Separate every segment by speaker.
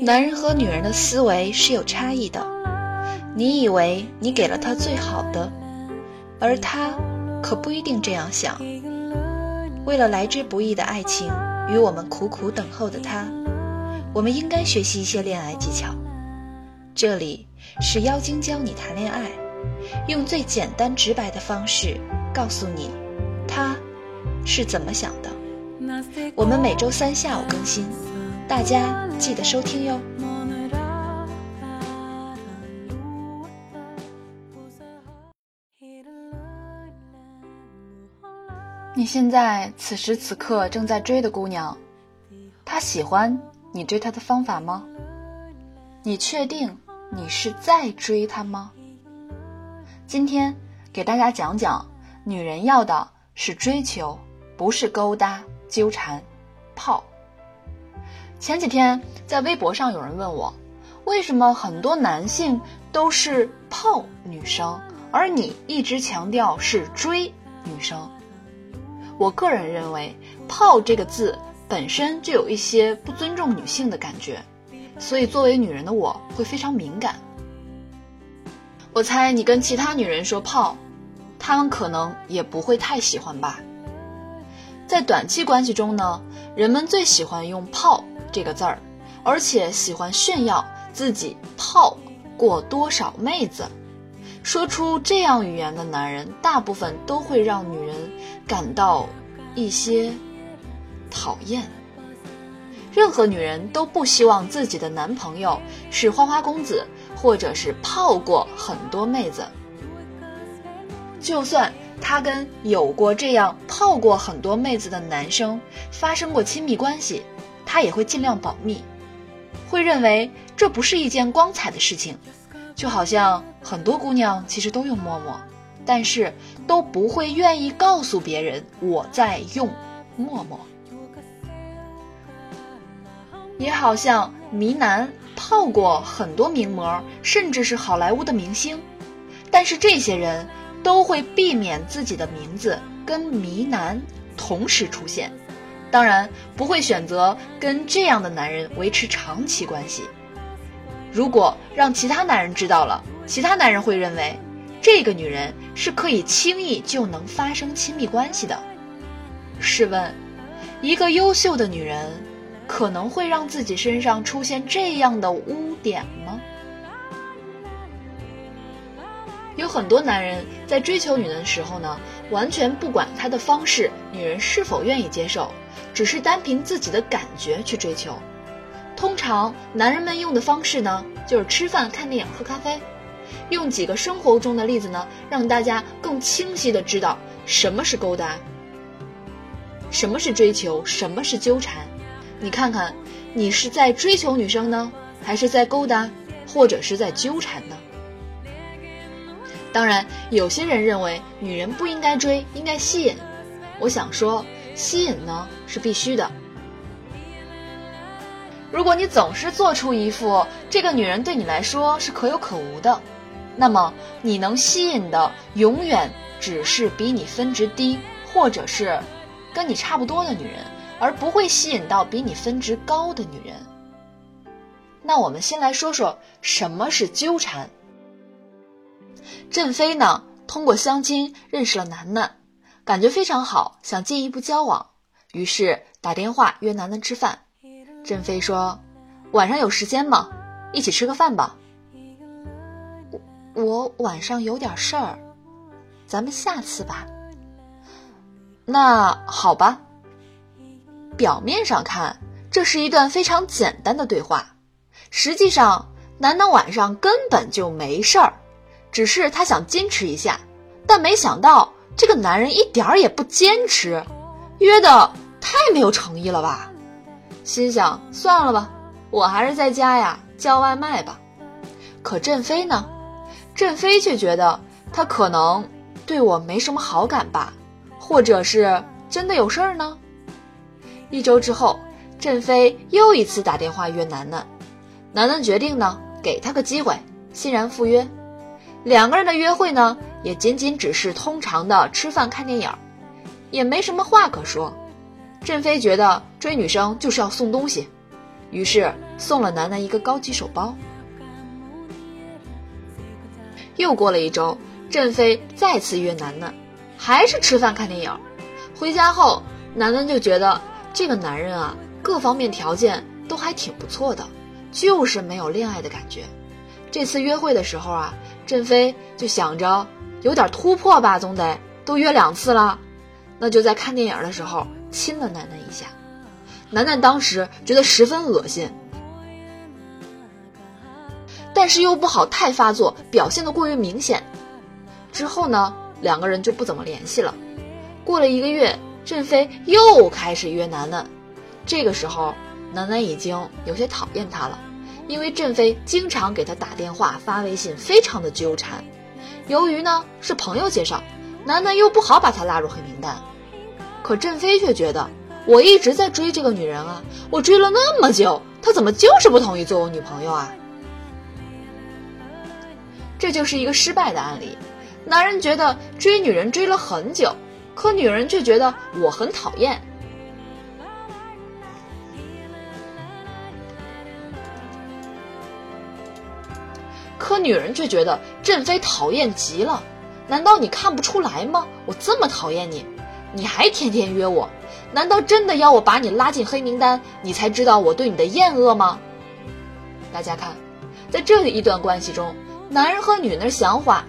Speaker 1: 男人和女人的思维是有差异的，你以为你给了他最好的，而他可不一定这样想。为了来之不易的爱情与我们苦苦等候的他，我们应该学习一些恋爱技巧。这里是妖精教你谈恋爱，用最简单直白的方式告诉你他是怎么想的。我们每周三下午更新。大家记得收听哟。你现在此时此刻正在追的姑娘，她喜欢你追她的方法吗？你确定你是在追她吗？今天给大家讲讲，女人要的是追求，不是勾搭、纠缠、泡。前几天在微博上有人问我，为什么很多男性都是泡女生，而你一直强调是追女生？我个人认为“泡”这个字本身就有一些不尊重女性的感觉，所以作为女人的我会非常敏感。我猜你跟其他女人说“泡”，她们可能也不会太喜欢吧。在短期关系中呢，人们最喜欢用“泡”。这个字儿，而且喜欢炫耀自己泡过多少妹子，说出这样语言的男人，大部分都会让女人感到一些讨厌。任何女人都不希望自己的男朋友是花花公子，或者是泡过很多妹子。就算他跟有过这样泡过很多妹子的男生发生过亲密关系。他也会尽量保密，会认为这不是一件光彩的事情，就好像很多姑娘其实都用陌陌，但是都不会愿意告诉别人我在用陌陌。也好像迷男泡过很多名模，甚至是好莱坞的明星，但是这些人都会避免自己的名字跟迷男同时出现。当然不会选择跟这样的男人维持长期关系。如果让其他男人知道了，其他男人会认为这个女人是可以轻易就能发生亲密关系的。试问，一个优秀的女人可能会让自己身上出现这样的污点吗？有很多男人在追求女人的时候呢，完全不管她的方式，女人是否愿意接受。只是单凭自己的感觉去追求，通常男人们用的方式呢，就是吃饭、看电影、喝咖啡。用几个生活中的例子呢，让大家更清晰的知道什么是勾搭，什么是追求，什么是纠缠。你看看，你是在追求女生呢，还是在勾搭，或者是在纠缠呢？当然，有些人认为女人不应该追，应该吸引。我想说。吸引呢是必须的。如果你总是做出一副这个女人对你来说是可有可无的，那么你能吸引的永远只是比你分值低，或者是跟你差不多的女人，而不会吸引到比你分值高的女人。那我们先来说说什么是纠缠。振飞呢，通过相亲认识了楠楠。感觉非常好，想进一步交往，于是打电话约楠楠吃饭。振飞说：“晚上有时间吗？一起吃个饭吧。”我我晚上有点事儿，咱们下次吧。那好吧。表面上看，这是一段非常简单的对话，实际上，楠楠晚上根本就没事儿，只是他想矜持一下，但没想到。这个男人一点儿也不坚持，约的太没有诚意了吧？心想算了吧，我还是在家呀叫外卖吧。可振飞呢？振飞却觉得他可能对我没什么好感吧，或者是真的有事儿呢？一周之后，振飞又一次打电话约楠楠，楠楠决定呢给他个机会，欣然赴约。两个人的约会呢？也仅仅只是通常的吃饭看电影，也没什么话可说。振飞觉得追女生就是要送东西，于是送了楠楠一个高级手包。又过了一周，振飞再次约楠楠，还是吃饭看电影。回家后，楠楠就觉得这个男人啊，各方面条件都还挺不错的，就是没有恋爱的感觉。这次约会的时候啊，振飞就想着有点突破吧，总得都约两次了，那就在看电影的时候亲了楠楠一下。楠楠当时觉得十分恶心。但是又不好太发作，表现的过于明显。之后呢，两个人就不怎么联系了。过了一个月，振飞又开始约楠楠。这个时候，楠楠已经有些讨厌他了，因为振飞经常给他打电话、发微信，非常的纠缠。由于呢是朋友介绍，楠楠又不好把他拉入黑名单。可振飞却觉得，我一直在追这个女人啊，我追了那么久，她怎么就是不同意做我女朋友啊？这就是一个失败的案例。男人觉得追女人追了很久，可女人却觉得我很讨厌。可女人却觉得振飞讨厌极了。难道你看不出来吗？我这么讨厌你，你还天天约我，难道真的要我把你拉进黑名单，你才知道我对你的厌恶吗？大家看，在这一段关系中。男人和女人的想法，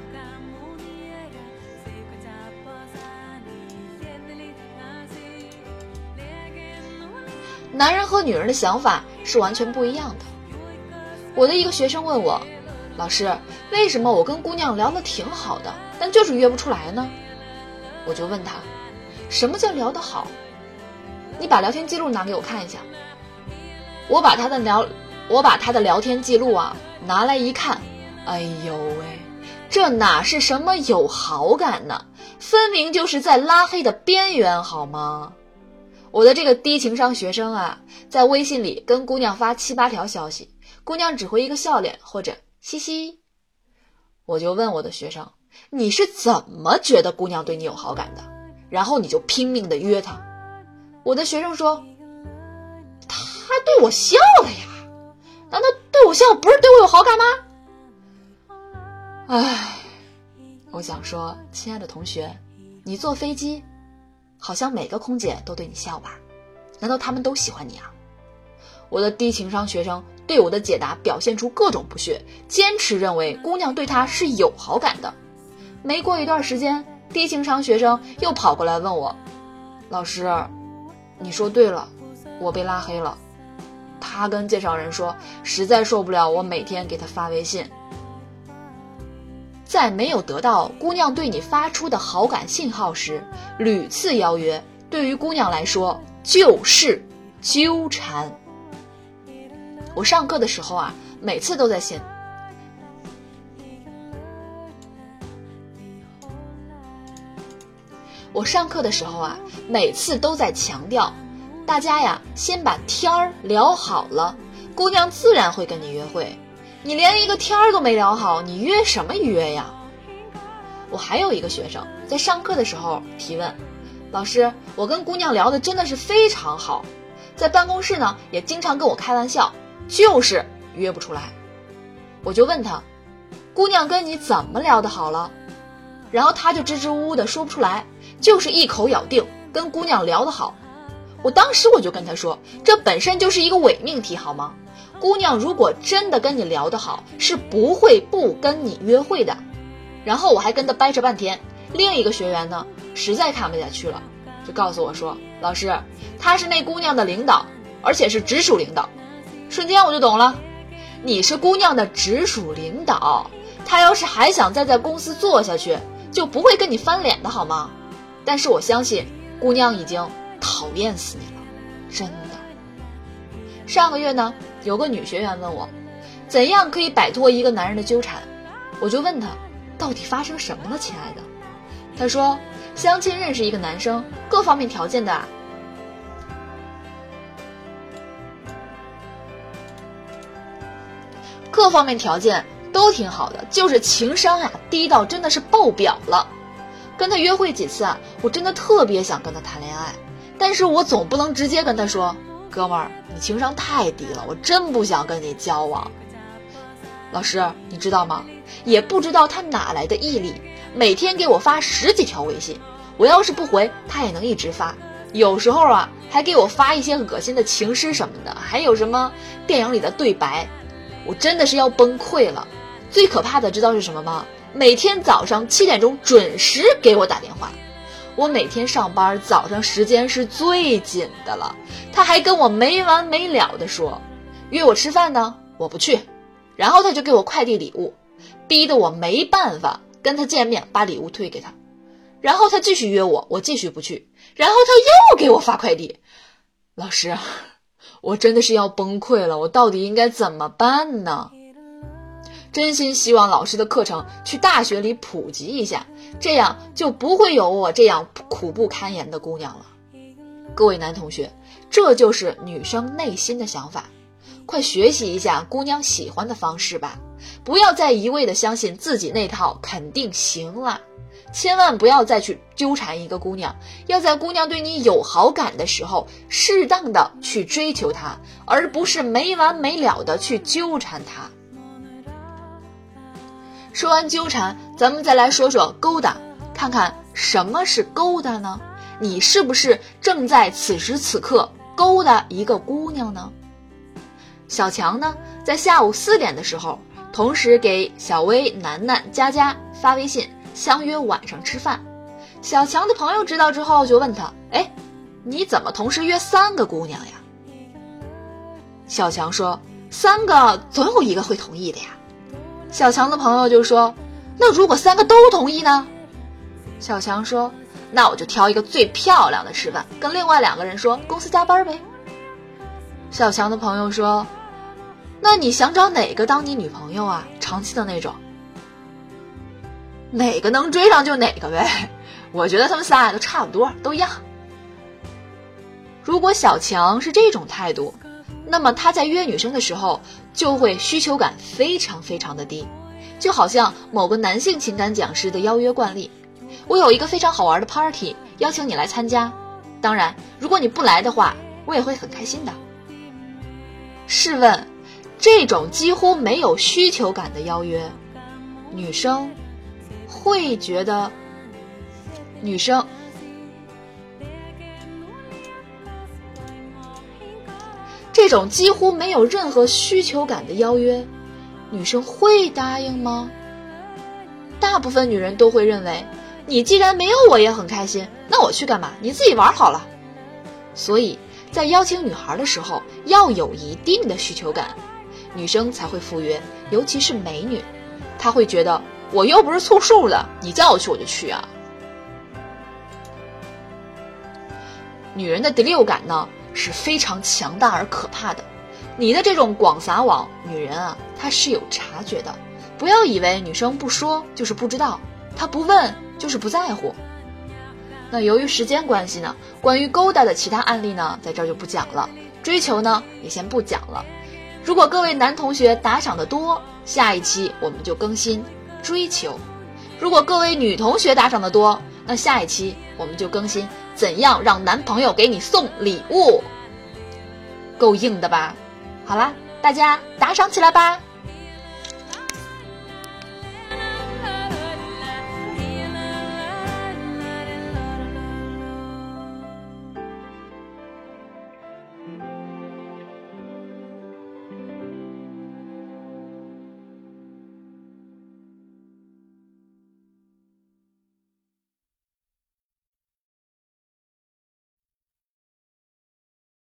Speaker 1: 男人和女人的想法是完全不一样的。我的一个学生问我，老师，为什么我跟姑娘聊的挺好的，但就是约不出来呢？我就问他，什么叫聊得好？你把聊天记录拿给我看一下。我把他的聊，我把他的聊天记录啊拿来一看。哎呦喂，这哪是什么有好感呢？分明就是在拉黑的边缘，好吗？我的这个低情商学生啊，在微信里跟姑娘发七八条消息，姑娘只回一个笑脸或者嘻嘻。我就问我的学生，你是怎么觉得姑娘对你有好感的？然后你就拼命的约她。我的学生说，他对我笑了呀，难道对我笑不是对我有好感吗？唉，我想说，亲爱的同学，你坐飞机，好像每个空姐都对你笑吧？难道他们都喜欢你啊？我的低情商学生对我的解答表现出各种不屑，坚持认为姑娘对他是有好感的。没过一段时间，低情商学生又跑过来问我：“老师，你说对了，我被拉黑了。”他跟介绍人说，实在受不了我每天给他发微信。在没有得到姑娘对你发出的好感信号时，屡次邀约，对于姑娘来说就是纠缠。我上课的时候啊，每次都在先。我上课的时候啊，每次都在强调，大家呀，先把天儿聊好了，姑娘自然会跟你约会。你连一个天儿都没聊好，你约什么约呀？我还有一个学生在上课的时候提问，老师，我跟姑娘聊的真的是非常好，在办公室呢也经常跟我开玩笑，就是约不出来。我就问他，姑娘跟你怎么聊的好了？然后他就支支吾吾的说不出来，就是一口咬定跟姑娘聊得好。我当时我就跟他说，这本身就是一个伪命题，好吗？姑娘如果真的跟你聊得好，是不会不跟你约会的。然后我还跟他掰扯半天。另一个学员呢，实在看不下去了，就告诉我说：“老师，他是那姑娘的领导，而且是直属领导。”瞬间我就懂了，你是姑娘的直属领导，他要是还想再在公司做下去，就不会跟你翻脸的好吗？但是我相信，姑娘已经讨厌死你了，真的。上个月呢，有个女学员问我，怎样可以摆脱一个男人的纠缠？我就问她，到底发生什么了，亲爱的？她说，相亲认识一个男生，各方面条件的啊，各方面条件都挺好的，就是情商呀低到真的是爆表了。跟他约会几次啊，我真的特别想跟他谈恋爱，但是我总不能直接跟他说：“哥们儿，你情商太低了，我真不想跟你交往。”老师，你知道吗？也不知道他哪来的毅力，每天给我发十几条微信，我要是不回，他也能一直发。有时候啊，还给我发一些恶心的情诗什么的，还有什么电影里的对白，我真的是要崩溃了。最可怕的知道是什么吗？每天早上七点钟准时给我打电话。我每天上班早上时间是最紧的了，他还跟我没完没了的说，约我吃饭呢，我不去。然后他就给我快递礼物，逼得我没办法跟他见面，把礼物退给他。然后他继续约我，我继续不去。然后他又给我发快递，老师，我真的是要崩溃了，我到底应该怎么办呢？真心希望老师的课程去大学里普及一下，这样就不会有我这样苦不堪言的姑娘了。各位男同学，这就是女生内心的想法，快学习一下姑娘喜欢的方式吧，不要再一味的相信自己那套肯定行了，千万不要再去纠缠一个姑娘，要在姑娘对你有好感的时候，适当的去追求她，而不是没完没了的去纠缠她。说完纠缠，咱们再来说说勾搭，看看什么是勾搭呢？你是不是正在此时此刻勾搭一个姑娘呢？小强呢，在下午四点的时候，同时给小薇、楠楠、佳佳发微信，相约晚上吃饭。小强的朋友知道之后，就问他：“哎，你怎么同时约三个姑娘呀？”小强说：“三个总有一个会同意的呀。”小强的朋友就说：“那如果三个都同意呢？”小强说：“那我就挑一个最漂亮的吃饭，跟另外两个人说公司加班呗。”小强的朋友说：“那你想找哪个当你女朋友啊？长期的那种？哪个能追上就哪个呗。我觉得他们仨都差不多，都一样。如果小强是这种态度。”那么他在约女生的时候，就会需求感非常非常的低，就好像某个男性情感讲师的邀约惯例：我有一个非常好玩的 party，邀请你来参加。当然，如果你不来的话，我也会很开心的。试问，这种几乎没有需求感的邀约，女生会觉得女生。这种几乎没有任何需求感的邀约，女生会答应吗？大部分女人都会认为，你既然没有我也很开心，那我去干嘛？你自己玩好了。所以在邀请女孩的时候，要有一定的需求感，女生才会赴约。尤其是美女，她会觉得我又不是凑数的，你叫我去我就去啊。女人的第六感呢？是非常强大而可怕的，你的这种广撒网，女人啊，她是有察觉的。不要以为女生不说就是不知道，她不问就是不在乎。那由于时间关系呢，关于勾搭的其他案例呢，在这儿就不讲了。追求呢，也先不讲了。如果各位男同学打赏的多，下一期我们就更新追求；如果各位女同学打赏的多，那下一期我们就更新。怎样让男朋友给你送礼物？够硬的吧？好啦，大家打赏起来吧！